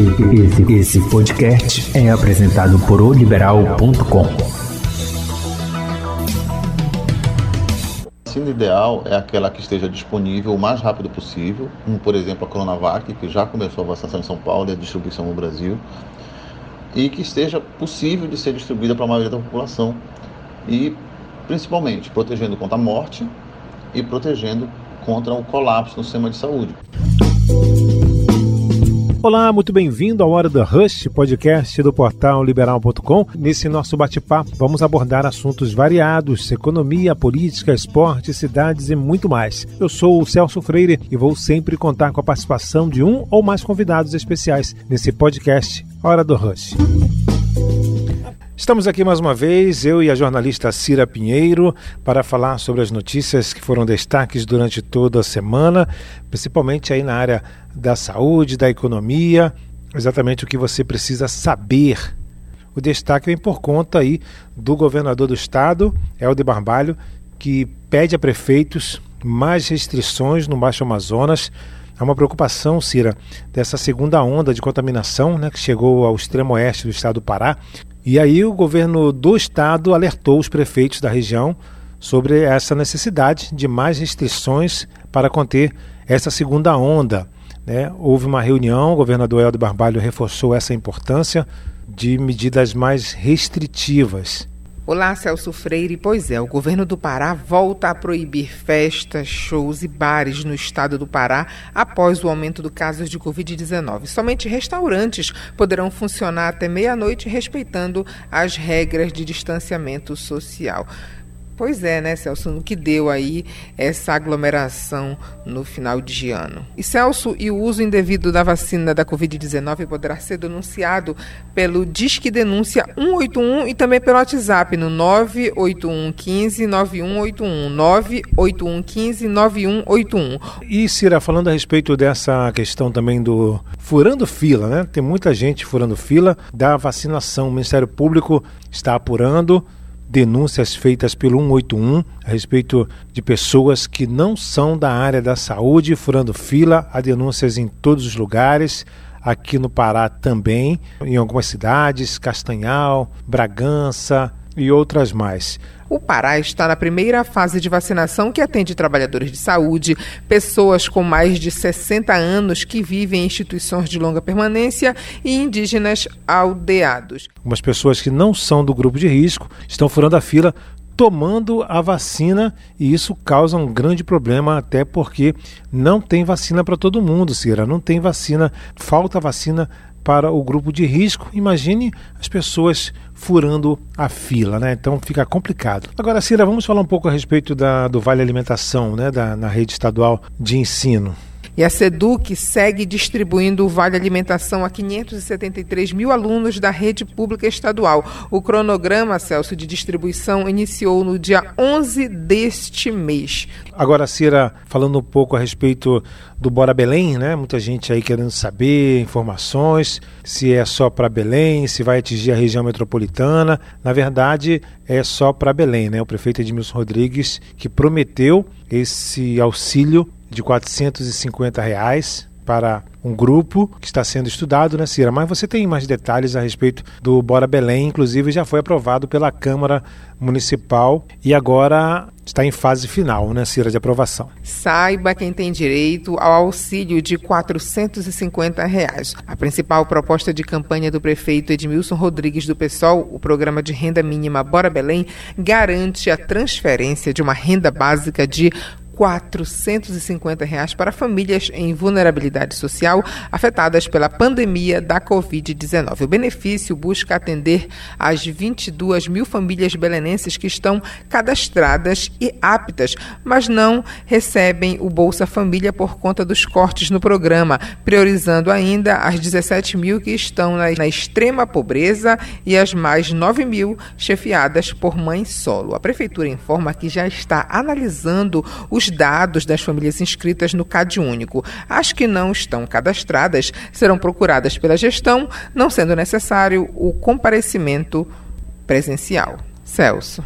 Esse, esse podcast é apresentado por oliberal.com. A vacina ideal é aquela que esteja disponível o mais rápido possível, como por exemplo a Coronavac, que já começou a vacinação em São Paulo e a distribuição no Brasil, e que esteja possível de ser distribuída para a maioria da população e principalmente protegendo contra a morte e protegendo contra o colapso no sistema de saúde. Olá, muito bem-vindo à Hora da Rush, podcast do portal liberal.com. Nesse nosso bate-papo, vamos abordar assuntos variados: economia, política, esporte, cidades e muito mais. Eu sou o Celso Freire e vou sempre contar com a participação de um ou mais convidados especiais nesse podcast Hora do Rush. Estamos aqui mais uma vez, eu e a jornalista Cira Pinheiro, para falar sobre as notícias que foram destaques durante toda a semana, principalmente aí na área da saúde, da economia, exatamente o que você precisa saber. O destaque vem por conta aí do governador do estado, Helder Barbalho, que pede a prefeitos mais restrições no Baixo Amazonas. Há uma preocupação, Cira, dessa segunda onda de contaminação né, que chegou ao extremo oeste do estado do Pará, e aí o governo do estado alertou os prefeitos da região sobre essa necessidade de mais restrições para conter essa segunda onda. Né? Houve uma reunião, o governador Helder Barbalho reforçou essa importância de medidas mais restritivas. Olá, Celso Freire. Pois é, o governo do Pará volta a proibir festas, shows e bares no estado do Pará após o aumento do casos de Covid-19. Somente restaurantes poderão funcionar até meia-noite, respeitando as regras de distanciamento social. Pois é, né, Celso, no que deu aí essa aglomeração no final de ano. E Celso, e o uso indevido da vacina da Covid-19 poderá ser denunciado pelo Disque Denúncia 181 e também pelo WhatsApp no 98115 9181. 98115 9181. E Cira, falando a respeito dessa questão também do furando fila, né? Tem muita gente furando fila da vacinação. O Ministério Público está apurando denúncias feitas pelo 181 a respeito de pessoas que não são da área da saúde furando fila. Há denúncias em todos os lugares, aqui no Pará também, em algumas cidades, Castanhal, Bragança e outras mais. O Pará está na primeira fase de vacinação que atende trabalhadores de saúde, pessoas com mais de 60 anos que vivem em instituições de longa permanência e indígenas aldeados. Algumas pessoas que não são do grupo de risco estão furando a fila tomando a vacina e isso causa um grande problema, até porque não tem vacina para todo mundo, Cira. Não tem vacina, falta vacina para o grupo de risco. Imagine as pessoas furando a fila, né? Então fica complicado. Agora, Cira, vamos falar um pouco a respeito da, do Vale Alimentação, né? Da, na rede estadual de ensino. E a SEDUC segue distribuindo o Vale Alimentação a 573 mil alunos da rede pública estadual. O cronograma, Celso, de distribuição iniciou no dia 11 deste mês. Agora, Cira, falando um pouco a respeito do Bora Belém, né? Muita gente aí querendo saber informações, se é só para Belém, se vai atingir a região metropolitana. Na verdade, é só para Belém, né? O prefeito Edmilson Rodrigues que prometeu esse auxílio de 450 reais para um grupo que está sendo estudado, né, Cira? Mas você tem mais detalhes a respeito do Bora Belém, inclusive já foi aprovado pela Câmara Municipal e agora está em fase final, né, Cira, de aprovação. Saiba quem tem direito ao auxílio de 450 reais. A principal proposta de campanha do prefeito Edmilson Rodrigues do PSOL, o programa de renda mínima Bora Belém, garante a transferência de uma renda básica de 450 reais para famílias em vulnerabilidade social afetadas pela pandemia da Covid-19. O benefício busca atender as 22 mil famílias belenenses que estão cadastradas e aptas, mas não recebem o Bolsa Família por conta dos cortes no programa, priorizando ainda as 17 mil que estão na, na extrema pobreza e as mais 9 mil chefiadas por mãe solo. A Prefeitura informa que já está analisando os dados das famílias inscritas no CAD único. As que não estão cadastradas serão procuradas pela gestão, não sendo necessário o comparecimento presencial. Celso.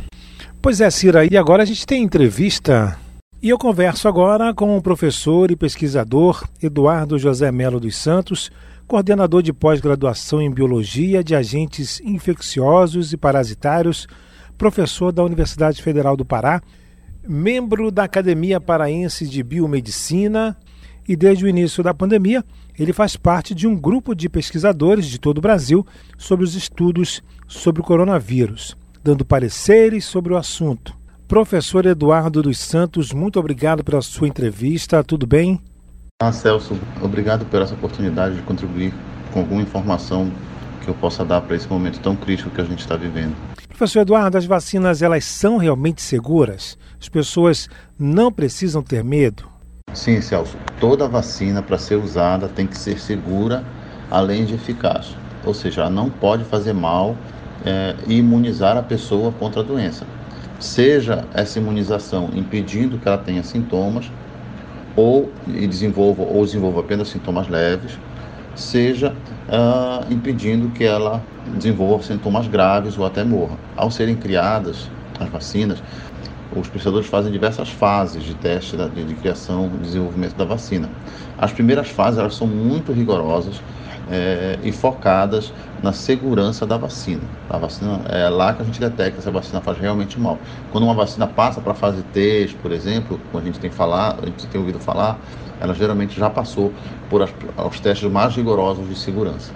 Pois é, Cira, e agora a gente tem entrevista e eu converso agora com o professor e pesquisador Eduardo José Melo dos Santos, coordenador de pós-graduação em Biologia de Agentes Infecciosos e Parasitários, professor da Universidade Federal do Pará, membro da Academia Paraense de Biomedicina e, desde o início da pandemia, ele faz parte de um grupo de pesquisadores de todo o Brasil sobre os estudos sobre o coronavírus, dando pareceres sobre o assunto. Professor Eduardo dos Santos, muito obrigado pela sua entrevista. Tudo bem? Ah, Celso, obrigado pela essa oportunidade de contribuir com alguma informação que eu possa dar para esse momento tão crítico que a gente está vivendo. Professor Eduardo, as vacinas elas são realmente seguras? As pessoas não precisam ter medo? Sim, Celso. Toda vacina para ser usada tem que ser segura, além de eficaz. Ou seja, não pode fazer mal é, e imunizar a pessoa contra a doença seja essa imunização impedindo que ela tenha sintomas ou desenvolva ou desenvolva apenas sintomas leves, seja uh, impedindo que ela desenvolva sintomas graves ou até morra. Ao serem criadas as vacinas, os pesquisadores fazem diversas fases de teste de, de criação e desenvolvimento da vacina. As primeiras fases elas são muito rigorosas é, e focadas na segurança da vacina. A vacina é lá que a gente detecta se a vacina faz realmente mal. Quando uma vacina passa para a fase 3, por exemplo, como a gente tem falado, a gente tem ouvido falar, ela geralmente já passou por as, os testes mais rigorosos de segurança.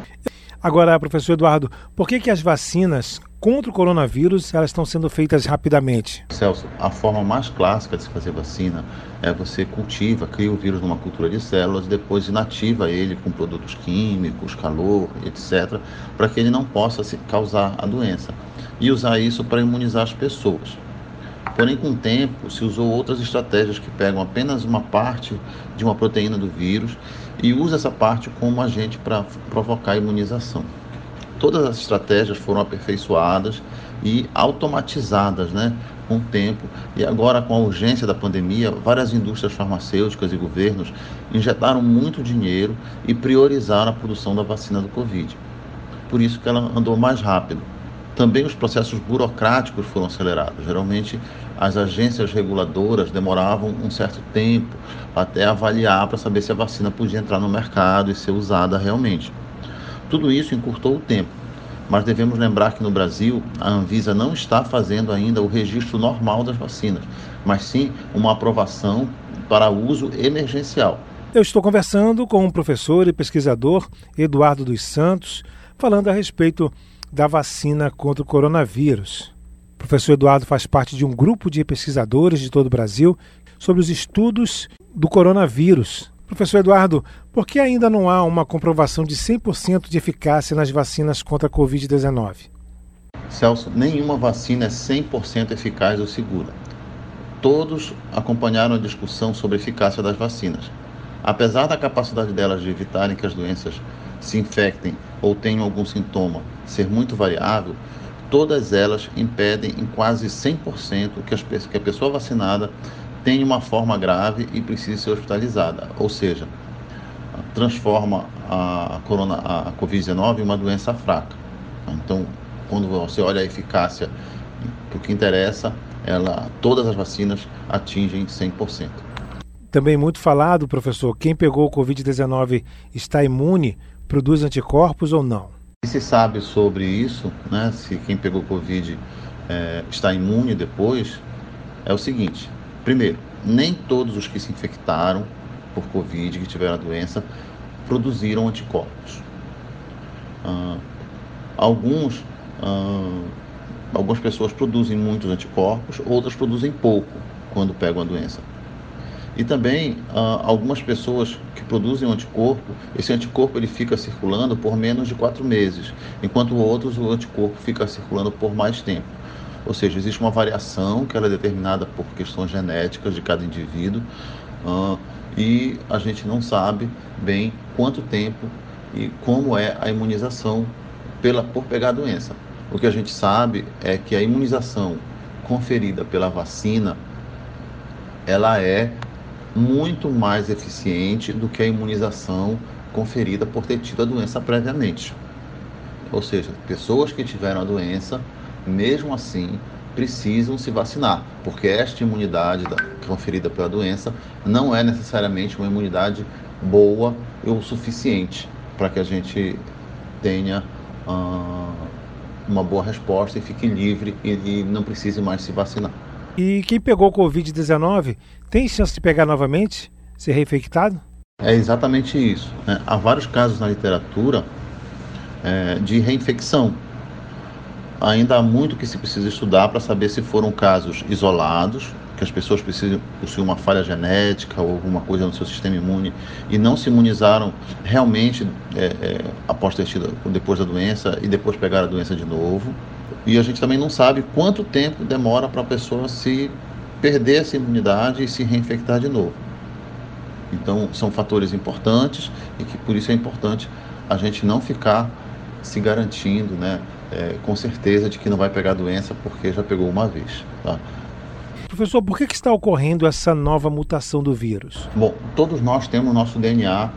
Agora, professor Eduardo, por que, que as vacinas contra o coronavírus elas estão sendo feitas rapidamente? Celso, a forma mais clássica de se fazer vacina é você cultiva, cria o vírus numa cultura de células e depois inativa ele com produtos químicos, calor, etc., para que ele não possa se causar a doença. E usar isso para imunizar as pessoas. Porém, com o tempo, se usou outras estratégias que pegam apenas uma parte de uma proteína do vírus e usa essa parte como agente para provocar a imunização. Todas as estratégias foram aperfeiçoadas e automatizadas né, com o tempo. E agora, com a urgência da pandemia, várias indústrias farmacêuticas e governos injetaram muito dinheiro e priorizaram a produção da vacina do Covid. Por isso que ela andou mais rápido. Também os processos burocráticos foram acelerados. Geralmente, as agências reguladoras demoravam um certo tempo até avaliar para saber se a vacina podia entrar no mercado e ser usada realmente. Tudo isso encurtou o tempo, mas devemos lembrar que no Brasil a Anvisa não está fazendo ainda o registro normal das vacinas, mas sim uma aprovação para uso emergencial. Eu estou conversando com o professor e pesquisador Eduardo dos Santos, falando a respeito da vacina contra o coronavírus. O professor Eduardo faz parte de um grupo de pesquisadores de todo o Brasil sobre os estudos do coronavírus. Professor Eduardo, por que ainda não há uma comprovação de 100% de eficácia nas vacinas contra a Covid-19? Celso, nenhuma vacina é 100% eficaz ou segura. Todos acompanharam a discussão sobre a eficácia das vacinas. Apesar da capacidade delas de evitarem que as doenças se infectem ou tenham algum sintoma ser muito variável, todas elas impedem em quase 100% que, as, que a pessoa vacinada tenha uma forma grave e precise ser hospitalizada, ou seja, transforma a, corona, a Covid-19 em uma doença fraca. Então, quando você olha a eficácia, o que interessa, ela, todas as vacinas atingem 100%. Também muito falado, professor, quem pegou o Covid-19 está imune produz anticorpos ou não? Se sabe sobre isso, né, se quem pegou Covid é, está imune depois, é o seguinte: primeiro, nem todos os que se infectaram por Covid, que tiveram a doença, produziram anticorpos. Ah, alguns, ah, algumas pessoas produzem muitos anticorpos, outras produzem pouco quando pegam a doença. E também ah, algumas pessoas que produzem um anticorpo, esse anticorpo ele fica circulando por menos de quatro meses, enquanto outros o anticorpo fica circulando por mais tempo. Ou seja, existe uma variação que ela é determinada por questões genéticas de cada indivíduo uh, e a gente não sabe bem quanto tempo e como é a imunização pela, por pegar a doença. O que a gente sabe é que a imunização conferida pela vacina ela é muito mais eficiente do que a imunização conferida por ter tido a doença previamente. Ou seja, pessoas que tiveram a doença, mesmo assim, precisam se vacinar, porque esta imunidade conferida pela doença não é necessariamente uma imunidade boa ou suficiente. para que a gente tenha uh, uma boa resposta e fique livre e, e não precise mais se vacinar. E quem pegou Covid-19 tem chance de pegar novamente, ser reinfectado? É exatamente isso. Né? Há vários casos na literatura é, de reinfecção. Ainda há muito que se precisa estudar para saber se foram casos isolados, que as pessoas precisam possuir uma falha genética ou alguma coisa no seu sistema imune e não se imunizaram realmente é, é, após ter tido, depois da doença e depois pegar a doença de novo. E a gente também não sabe quanto tempo demora para a pessoa se perder essa imunidade e se reinfectar de novo. Então, são fatores importantes e que por isso é importante a gente não ficar se garantindo, né, é, com certeza de que não vai pegar a doença porque já pegou uma vez. Tá? Professor, por que, que está ocorrendo essa nova mutação do vírus? Bom, todos nós temos nosso DNA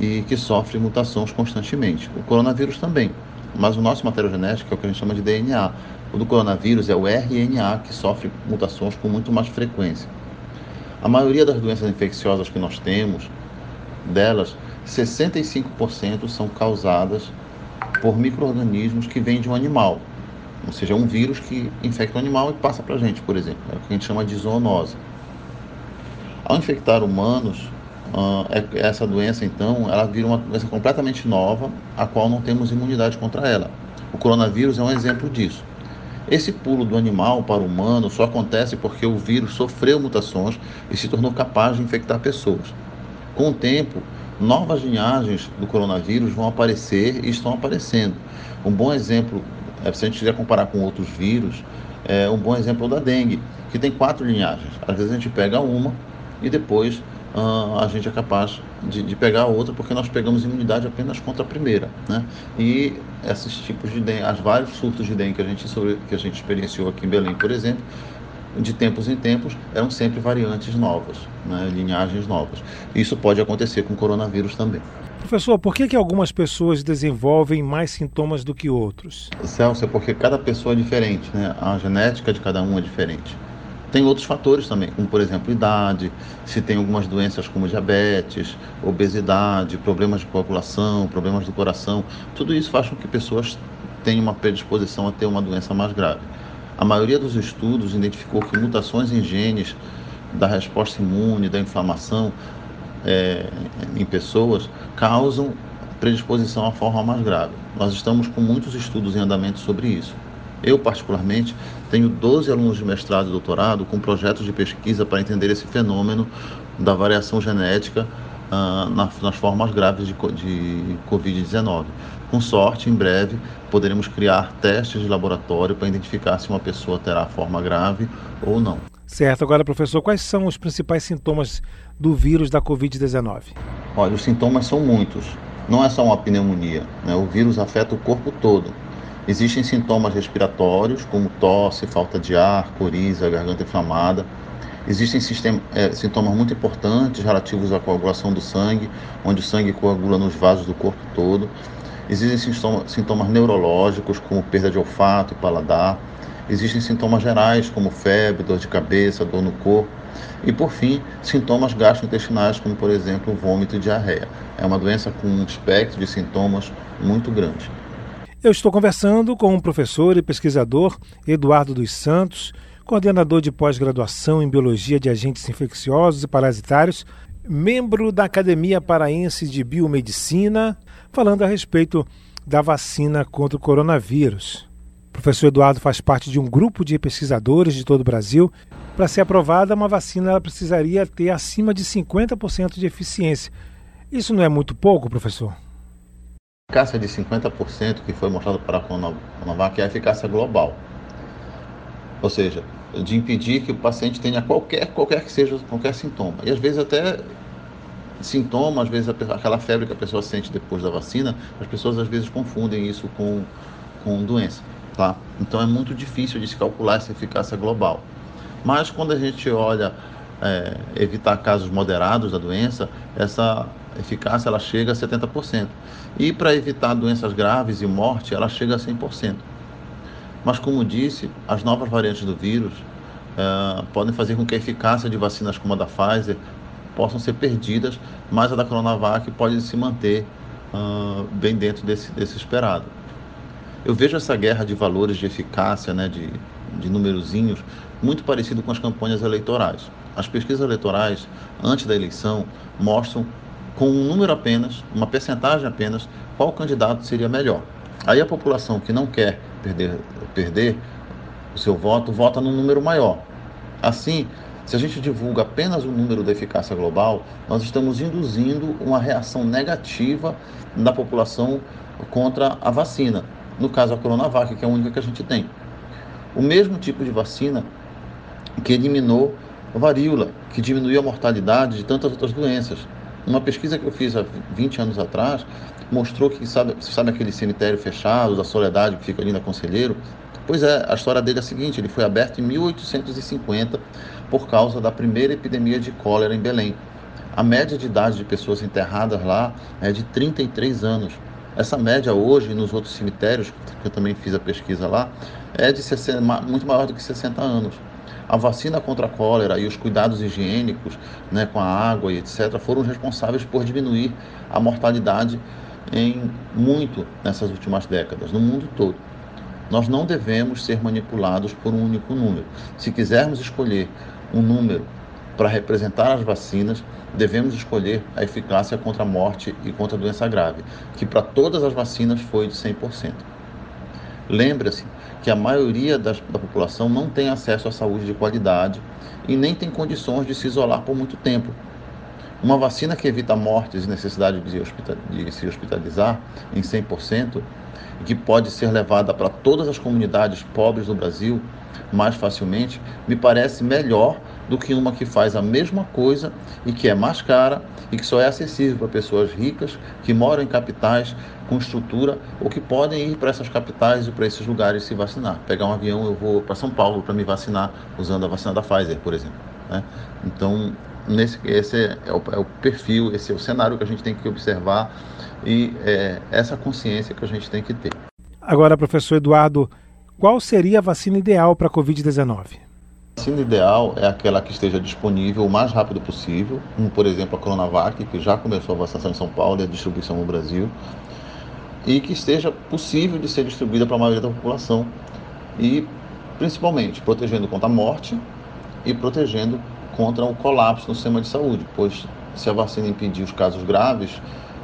e que sofre mutações constantemente. O coronavírus também. Mas o nosso material genético é o que a gente chama de DNA. O do coronavírus é o RNA, que sofre mutações com muito mais frequência. A maioria das doenças infecciosas que nós temos, delas, 65% são causadas por micro-organismos que vêm de um animal. Ou seja, um vírus que infecta o animal e passa para a gente, por exemplo. É o que a gente chama de zoonose. Ao infectar humanos, Uh, essa doença, então, ela vira uma doença completamente nova, a qual não temos imunidade contra ela. O coronavírus é um exemplo disso. Esse pulo do animal para o humano só acontece porque o vírus sofreu mutações e se tornou capaz de infectar pessoas. Com o tempo, novas linhagens do coronavírus vão aparecer e estão aparecendo. Um bom exemplo, é, se a gente quiser comparar com outros vírus, é um bom exemplo da dengue, que tem quatro linhagens. Às vezes a gente pega uma e depois a gente é capaz de, de, pegar a outra porque nós pegamos imunidade apenas contra a primeira, né? E esses tipos de dengue, as vários surtos de dengue que a gente sobre, que a gente experienciou aqui em Belém, por exemplo, de tempos em tempos eram sempre variantes novas, né? linhagens novas. Isso pode acontecer com o coronavírus também. Professor, por que, que algumas pessoas desenvolvem mais sintomas do que outros? Celso, é porque cada pessoa é diferente, né? A genética de cada um é diferente. Tem outros fatores também, como por exemplo idade, se tem algumas doenças como diabetes, obesidade, problemas de coagulação, problemas do coração, tudo isso faz com que pessoas tenham uma predisposição a ter uma doença mais grave. A maioria dos estudos identificou que mutações em genes da resposta imune, da inflamação é, em pessoas causam predisposição à forma mais grave. Nós estamos com muitos estudos em andamento sobre isso. Eu, particularmente, tenho 12 alunos de mestrado e doutorado com projetos de pesquisa para entender esse fenômeno da variação genética uh, nas formas graves de, de Covid-19. Com sorte, em breve, poderemos criar testes de laboratório para identificar se uma pessoa terá forma grave ou não. Certo. Agora, professor, quais são os principais sintomas do vírus da Covid-19? Olha, os sintomas são muitos. Não é só uma pneumonia. Né? O vírus afeta o corpo todo. Existem sintomas respiratórios, como tosse, falta de ar, coriza, garganta inflamada. Existem sistema, é, sintomas muito importantes relativos à coagulação do sangue, onde o sangue coagula nos vasos do corpo todo. Existem sintomas, sintomas neurológicos, como perda de olfato e paladar. Existem sintomas gerais, como febre, dor de cabeça, dor no corpo. E, por fim, sintomas gastrointestinais, como, por exemplo, vômito e diarreia. É uma doença com um espectro de sintomas muito grande. Eu estou conversando com o professor e pesquisador Eduardo dos Santos, coordenador de pós-graduação em Biologia de Agentes Infecciosos e Parasitários, membro da Academia Paraense de Biomedicina, falando a respeito da vacina contra o coronavírus. O professor Eduardo faz parte de um grupo de pesquisadores de todo o Brasil. Para ser aprovada, uma vacina ela precisaria ter acima de 50% de eficiência. Isso não é muito pouco, professor? Eficácia de 50% que foi mostrada para a Coronavac é a eficácia global. Ou seja, de impedir que o paciente tenha qualquer, qualquer que seja, qualquer sintoma. E às vezes até sintoma, às vezes aquela febre que a pessoa sente depois da vacina, as pessoas às vezes confundem isso com, com doença, tá? Então é muito difícil de se calcular essa eficácia global. Mas quando a gente olha é, evitar casos moderados da doença, essa eficácia ela chega a 70%. E para evitar doenças graves e morte, ela chega a 100%. Mas, como disse, as novas variantes do vírus uh, podem fazer com que a eficácia de vacinas como a da Pfizer possam ser perdidas, mas a da Coronavac pode se manter uh, bem dentro desse, desse esperado. Eu vejo essa guerra de valores de eficácia, né, de, de numerozinhos, muito parecido com as campanhas eleitorais. As pesquisas eleitorais, antes da eleição, mostram com um número apenas, uma percentagem apenas, qual candidato seria melhor. Aí a população que não quer perder, perder o seu voto, vota num número maior. Assim, se a gente divulga apenas o número da eficácia global, nós estamos induzindo uma reação negativa da população contra a vacina. No caso, a Coronavac, que é a única que a gente tem. O mesmo tipo de vacina que eliminou a varíola, que diminuiu a mortalidade de tantas outras doenças. Uma pesquisa que eu fiz há 20 anos atrás mostrou que, sabe, sabe aquele cemitério fechado da Soledade que fica ali na Conselheiro? Pois é, a história dele é a seguinte: ele foi aberto em 1850 por causa da primeira epidemia de cólera em Belém. A média de idade de pessoas enterradas lá é de 33 anos. Essa média hoje, nos outros cemitérios, que eu também fiz a pesquisa lá, é de 60, muito maior do que 60 anos. A vacina contra a cólera e os cuidados higiênicos né, com a água e etc. foram responsáveis por diminuir a mortalidade em muito nessas últimas décadas, no mundo todo. Nós não devemos ser manipulados por um único número. Se quisermos escolher um número para representar as vacinas, devemos escolher a eficácia contra a morte e contra a doença grave, que para todas as vacinas foi de 100%. Lembre-se que a maioria das, da população não tem acesso à saúde de qualidade e nem tem condições de se isolar por muito tempo. Uma vacina que evita mortes e necessidade de, hospital, de se hospitalizar em 100%, e que pode ser levada para todas as comunidades pobres do Brasil mais facilmente, me parece melhor do que uma que faz a mesma coisa e que é mais cara e que só é acessível para pessoas ricas que moram em capitais com estrutura ou que podem ir para essas capitais e para esses lugares se vacinar. Pegar um avião, eu vou para São Paulo para me vacinar usando a vacina da Pfizer, por exemplo. Né? Então, nesse, esse é o, é o, perfil, esse é o cenário que a gente tem que observar e é essa consciência que a gente tem que ter. Agora, professor Eduardo, qual seria a vacina ideal para a Covid-19? A vacina ideal é aquela que esteja disponível o mais rápido possível, como por exemplo a Coronavac, que já começou a vacinação em São Paulo e a distribuição no Brasil, e que esteja possível de ser distribuída para a maioria da população e principalmente protegendo contra a morte e protegendo contra o colapso no sistema de saúde, pois se a vacina impedir os casos graves,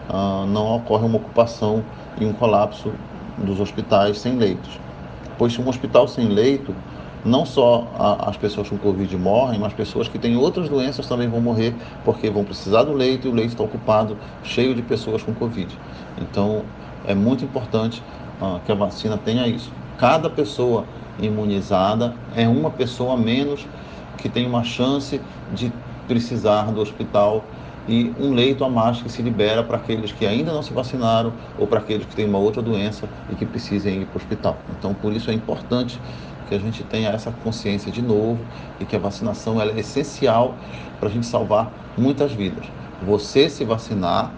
ah, não ocorre uma ocupação e um colapso dos hospitais sem leitos. Pois se um hospital sem leito não só a, as pessoas com Covid morrem, mas pessoas que têm outras doenças também vão morrer porque vão precisar do leito e o leito está ocupado, cheio de pessoas com Covid. Então, é muito importante uh, que a vacina tenha isso. Cada pessoa imunizada é uma pessoa menos que tem uma chance de precisar do hospital e um leito a mais que se libera para aqueles que ainda não se vacinaram ou para aqueles que têm uma outra doença e que precisem ir para o hospital. Então, por isso é importante que a gente tenha essa consciência de novo e que a vacinação é essencial para a gente salvar muitas vidas. Você se vacinar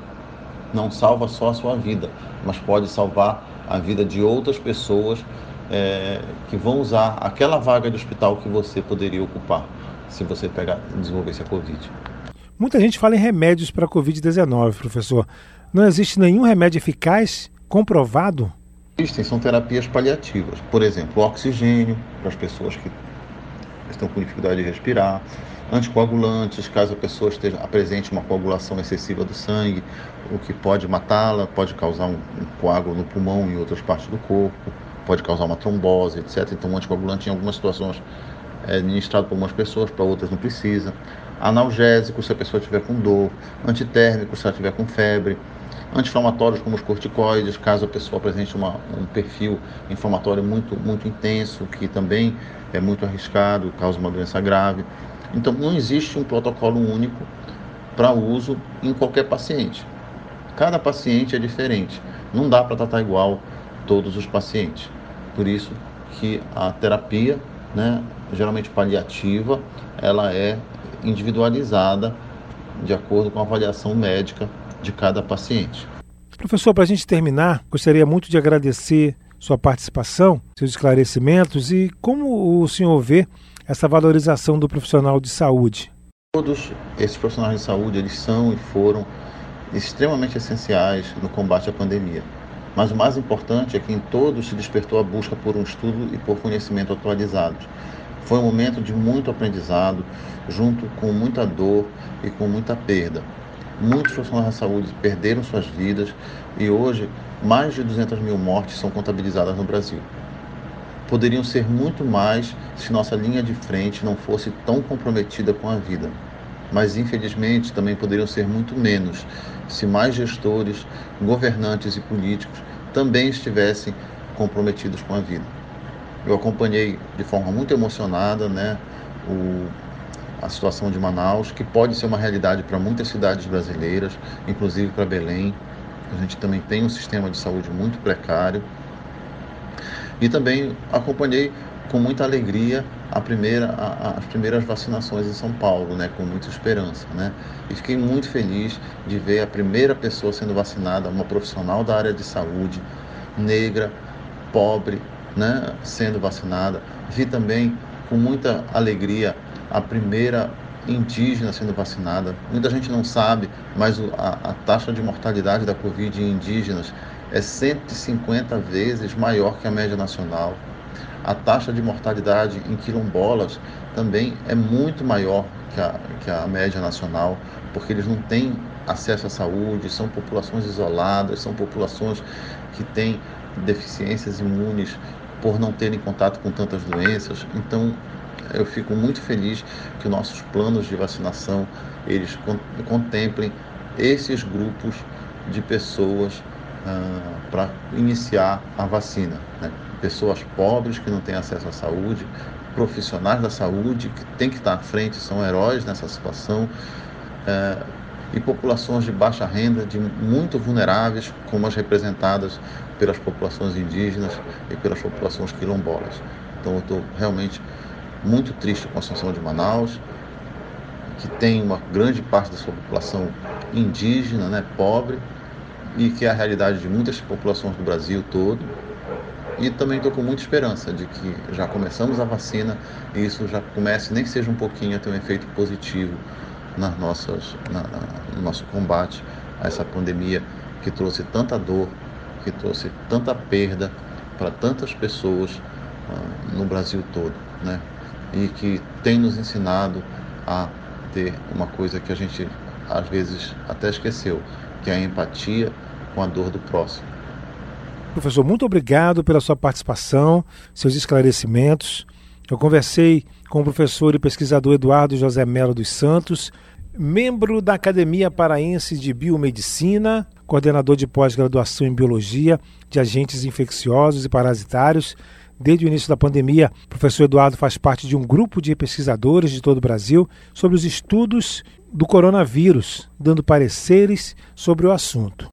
não salva só a sua vida, mas pode salvar a vida de outras pessoas é, que vão usar aquela vaga de hospital que você poderia ocupar se você pegar desenvolvesse a Covid. Muita gente fala em remédios para a Covid-19, professor. Não existe nenhum remédio eficaz comprovado? Existem, são terapias paliativas. Por exemplo, oxigênio para as pessoas que estão com dificuldade de respirar, anticoagulantes, caso a pessoa esteja apresente uma coagulação excessiva do sangue, o que pode matá-la, pode causar um, um coágulo no pulmão e em outras partes do corpo, pode causar uma trombose, etc. Então, um anticoagulante em algumas situações é administrado por algumas pessoas, para outras não precisa. Analgésico, se a pessoa estiver com dor, antitérmico, se ela estiver com febre, anti-inflamatórios como os corticoides, caso a pessoa apresente uma, um perfil inflamatório muito, muito intenso, que também é muito arriscado, causa uma doença grave. Então, não existe um protocolo único para uso em qualquer paciente. Cada paciente é diferente. Não dá para tratar igual todos os pacientes. Por isso que a terapia, né, geralmente paliativa, ela é individualizada de acordo com a avaliação médica de cada paciente. Professor, para a gente terminar, gostaria muito de agradecer sua participação, seus esclarecimentos e como o senhor vê essa valorização do profissional de saúde. Todos esses profissionais de saúde, eles são e foram extremamente essenciais no combate à pandemia. Mas o mais importante é que em todos se despertou a busca por um estudo e por conhecimento atualizados. Foi um momento de muito aprendizado, junto com muita dor e com muita perda. Muitos profissionais da saúde perderam suas vidas e hoje mais de 200 mil mortes são contabilizadas no Brasil. Poderiam ser muito mais se nossa linha de frente não fosse tão comprometida com a vida. Mas infelizmente também poderiam ser muito menos se mais gestores, governantes e políticos também estivessem comprometidos com a vida. Eu acompanhei de forma muito emocionada né, o, a situação de Manaus, que pode ser uma realidade para muitas cidades brasileiras, inclusive para Belém. A gente também tem um sistema de saúde muito precário. E também acompanhei com muita alegria a primeira, a, as primeiras vacinações em São Paulo, né, com muita esperança. Né? E fiquei muito feliz de ver a primeira pessoa sendo vacinada, uma profissional da área de saúde, negra, pobre, né, sendo vacinada. Vi também com muita alegria a primeira indígena sendo vacinada. Muita gente não sabe, mas a, a taxa de mortalidade da Covid em indígenas é 150 vezes maior que a média nacional. A taxa de mortalidade em quilombolas também é muito maior que a, que a média nacional, porque eles não têm acesso à saúde, são populações isoladas, são populações que têm deficiências imunes por não terem contato com tantas doenças. Então, eu fico muito feliz que nossos planos de vacinação eles contemplem esses grupos de pessoas ah, para iniciar a vacina. Né? Pessoas pobres que não têm acesso à saúde, profissionais da saúde que têm que estar à frente, são heróis nessa situação, eh, e populações de baixa renda, de muito vulneráveis, como as representadas pelas populações indígenas e pelas populações quilombolas. Então eu estou realmente muito triste com a situação de Manaus, que tem uma grande parte da sua população indígena, né, pobre, e que é a realidade de muitas populações do Brasil todo. E também estou com muita esperança de que já começamos a vacina e isso já comece, nem seja um pouquinho, a ter um efeito positivo nas nossas, na, no nosso combate a essa pandemia que trouxe tanta dor, que trouxe tanta perda para tantas pessoas uh, no Brasil todo, né? E que tem nos ensinado a ter uma coisa que a gente às vezes até esqueceu, que é a empatia com a dor do próximo. Professor, muito obrigado pela sua participação, seus esclarecimentos. Eu conversei com o professor e pesquisador Eduardo José Melo dos Santos, membro da Academia Paraense de Biomedicina, coordenador de pós-graduação em Biologia de Agentes Infecciosos e Parasitários. Desde o início da pandemia, o professor Eduardo faz parte de um grupo de pesquisadores de todo o Brasil sobre os estudos do coronavírus, dando pareceres sobre o assunto.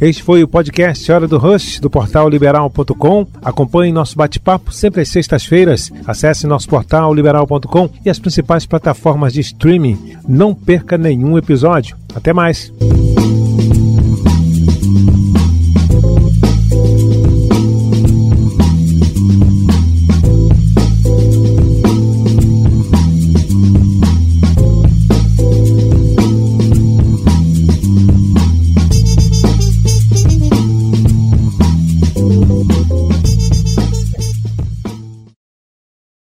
Este foi o podcast Hora do Rush, do portal liberal.com. Acompanhe nosso bate-papo sempre às sextas-feiras. Acesse nosso portal liberal.com e as principais plataformas de streaming. Não perca nenhum episódio. Até mais!